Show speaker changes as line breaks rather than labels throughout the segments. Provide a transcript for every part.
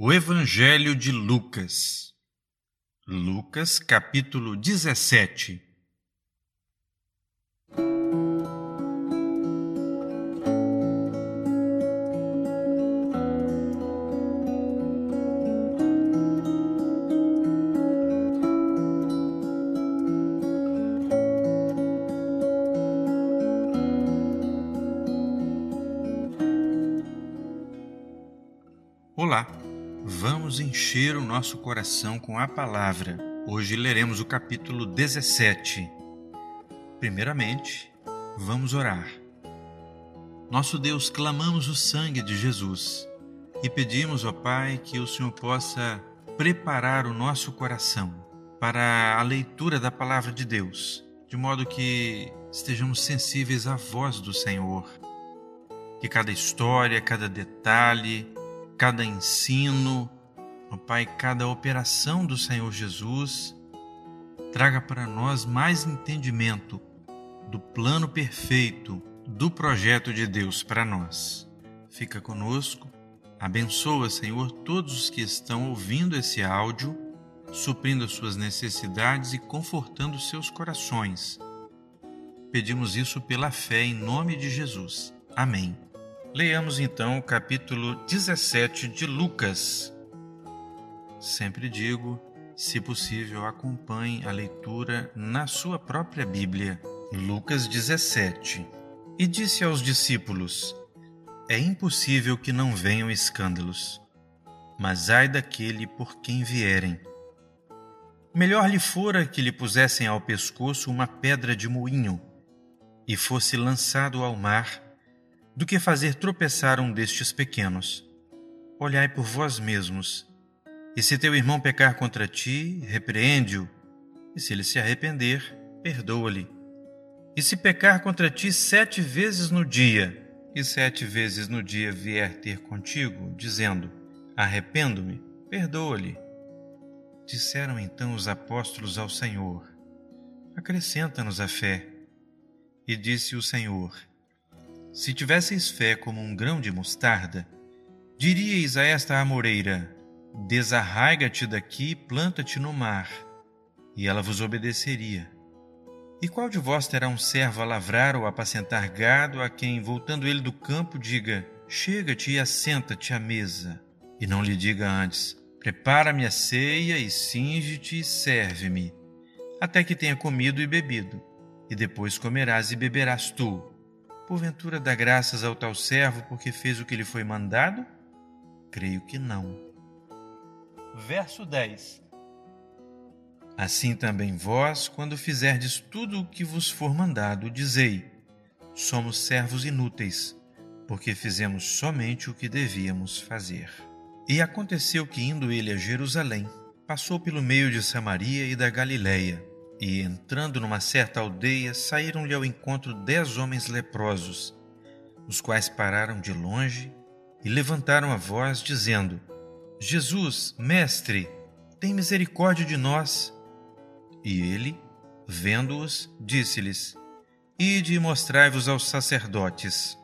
O Evangelho de Lucas. Lucas, capítulo 17. Vamos encher o nosso coração com a palavra. Hoje leremos o capítulo 17. Primeiramente, vamos orar. Nosso Deus, clamamos o sangue de Jesus e pedimos, ó Pai, que o Senhor possa preparar o nosso coração para a leitura da palavra de Deus, de modo que estejamos sensíveis à voz do Senhor. Que cada história, cada detalhe, cada ensino, ó Pai, cada operação do Senhor Jesus, traga para nós mais entendimento do plano perfeito do projeto de Deus para nós. Fica conosco, abençoa, Senhor, todos os que estão ouvindo esse áudio, suprindo as suas necessidades e confortando seus corações. Pedimos isso pela fé em nome de Jesus. Amém. Leiamos então o capítulo 17 de Lucas. Sempre digo, se possível, acompanhe a leitura na sua própria Bíblia. Lucas 17. E disse aos discípulos: É impossível que não venham escândalos, mas ai daquele por quem vierem. Melhor lhe fora que lhe pusessem ao pescoço uma pedra de moinho e fosse lançado ao mar do que fazer tropeçar um destes pequenos. Olhai por vós mesmos. E se teu irmão pecar contra ti, repreende-o, e se ele se arrepender, perdoa-lhe. E se pecar contra ti sete vezes no dia, e sete vezes no dia vier ter contigo, dizendo: Arrependo-me, perdoa-lhe. Disseram então os apóstolos ao Senhor: Acrescenta-nos a fé. E disse o Senhor: se tivesseis fé como um grão de mostarda, diríeis a esta amoreira: Desarraiga-te daqui, planta-te no mar, e ela vos obedeceria. E qual de vós terá um servo a lavrar ou apacentar gado, a quem, voltando ele do campo, diga: Chega-te e assenta-te à mesa, e não lhe diga antes: Prepara-me a ceia e cinge-te e serve-me, até que tenha comido e bebido, e depois comerás e beberás tu Porventura dá graças ao tal servo porque fez o que lhe foi mandado? Creio que não. Verso 10 Assim também vós, quando fizerdes tudo o que vos for mandado, dizei: Somos servos inúteis, porque fizemos somente o que devíamos fazer. E aconteceu que, indo ele a Jerusalém, passou pelo meio de Samaria e da Galiléia e, entrando numa certa aldeia, saíram-lhe ao encontro dez homens leprosos, os quais pararam de longe e levantaram a voz, dizendo: Jesus, Mestre, tem misericórdia de nós. E ele, vendo-os, disse-lhes: Ide e mostrai-vos aos sacerdotes.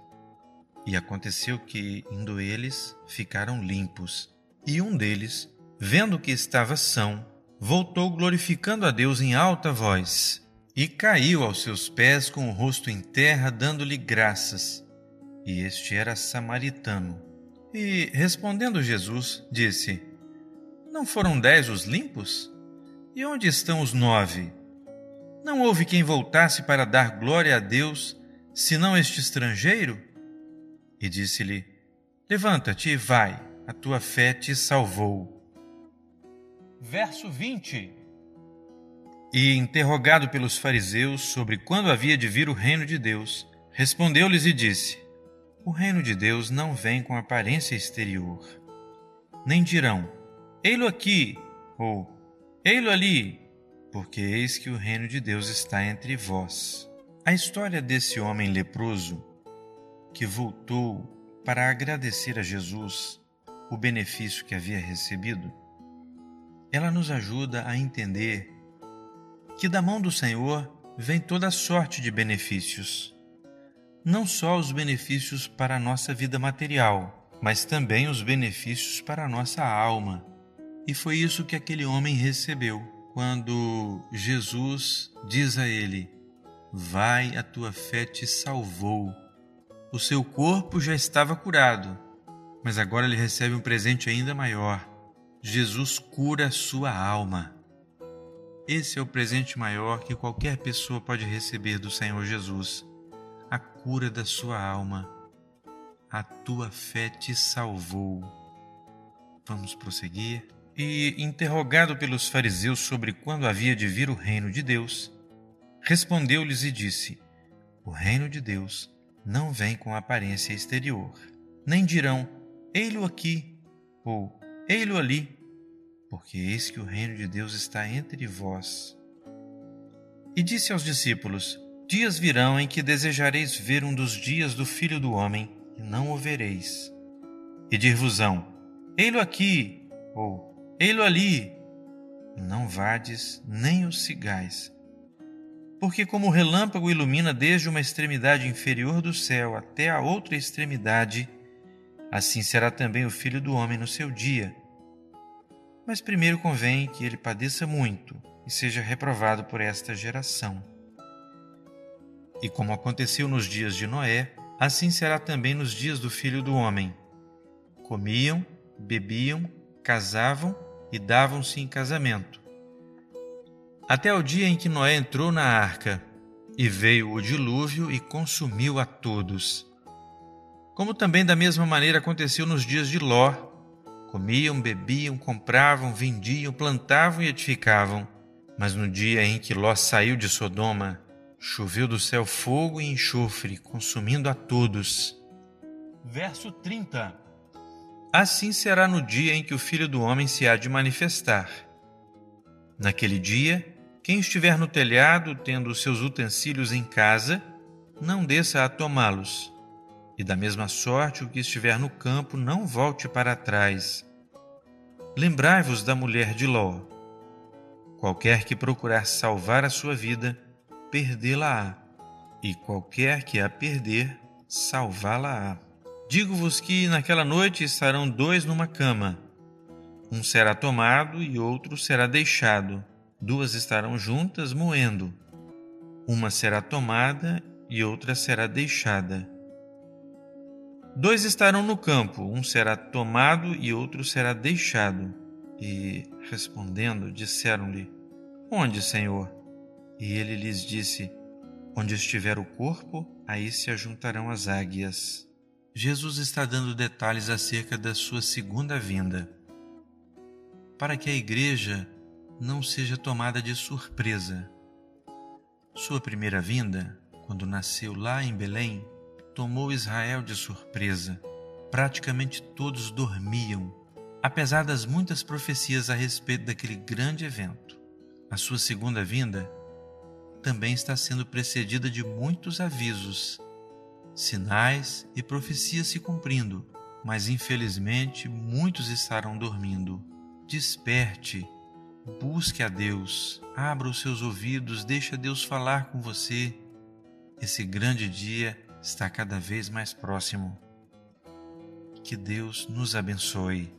E aconteceu que, indo eles, ficaram limpos. E um deles, vendo que estava são, voltou glorificando a Deus em alta voz e caiu aos seus pés com o rosto em terra, dando-lhe graças. E este era samaritano. E, respondendo Jesus, disse: Não foram dez os limpos? E onde estão os nove? Não houve quem voltasse para dar glória a Deus, senão este estrangeiro? E disse-lhe: Levanta-te e vai, a tua fé te salvou verso 20. E, interrogado pelos fariseus sobre quando havia de vir o reino de Deus, respondeu-lhes e disse: O reino de Deus não vem com aparência exterior. Nem dirão: Ei-lo aqui, ou Ei-lo ali, porque eis que o reino de Deus está entre vós. A história desse homem leproso que voltou para agradecer a Jesus o benefício que havia recebido ela nos ajuda a entender que da mão do Senhor vem toda sorte de benefícios. Não só os benefícios para a nossa vida material, mas também os benefícios para a nossa alma. E foi isso que aquele homem recebeu quando Jesus diz a ele: Vai, a tua fé te salvou. O seu corpo já estava curado, mas agora ele recebe um presente ainda maior. Jesus cura sua alma. Esse é o presente maior que qualquer pessoa pode receber do Senhor Jesus: a cura da sua alma. A tua fé te salvou. Vamos prosseguir? E, interrogado pelos fariseus sobre quando havia de vir o reino de Deus, respondeu-lhes e disse: O reino de Deus não vem com aparência exterior. Nem dirão: Ei-lo aqui, ou Ei-lo ali, porque eis que o reino de Deus está entre vós. E disse aos discípulos: Dias virão em que desejareis ver um dos dias do Filho do Homem, e não o vereis. E dir-vos-ão: Ei-lo aqui, ou Ei-lo ali! Não vades nem os sigais. Porque, como o relâmpago ilumina desde uma extremidade inferior do céu até a outra extremidade, assim será também o filho do homem no seu dia. Mas primeiro convém que ele padeça muito e seja reprovado por esta geração. E como aconteceu nos dias de Noé, assim será também nos dias do filho do homem. Comiam, bebiam, casavam e davam-se em casamento. Até o dia em que Noé entrou na arca, e veio o dilúvio e consumiu a todos. Como também da mesma maneira aconteceu nos dias de Ló: comiam, bebiam, compravam, vendiam, plantavam e edificavam. Mas no dia em que Ló saiu de Sodoma, choveu do céu fogo e enxofre, consumindo a todos. Verso 30 Assim será no dia em que o Filho do Homem se há de manifestar. Naquele dia, quem estiver no telhado, tendo seus utensílios em casa, não desça a tomá-los. E da mesma sorte, o que estiver no campo, não volte para trás. Lembrai-vos da mulher de Ló. Qualquer que procurar salvar a sua vida, perdê-la-á, e qualquer que a perder, salvá-la-á. Digo-vos que naquela noite estarão dois numa cama. Um será tomado e outro será deixado. Duas estarão juntas moendo. Uma será tomada e outra será deixada. Dois estarão no campo, um será tomado e outro será deixado. E, respondendo, disseram-lhe: Onde, Senhor? E ele lhes disse: Onde estiver o corpo, aí se ajuntarão as águias. Jesus está dando detalhes acerca da sua segunda vinda, para que a igreja não seja tomada de surpresa. Sua primeira vinda, quando nasceu lá em Belém, tomou Israel de surpresa. Praticamente todos dormiam, apesar das muitas profecias a respeito daquele grande evento. A sua segunda vinda também está sendo precedida de muitos avisos sinais e profecias se cumprindo, mas infelizmente muitos estarão dormindo. Desperte, busque a Deus, abra os seus ouvidos, deixa Deus falar com você. Esse grande dia está cada vez mais próximo. Que Deus nos abençoe.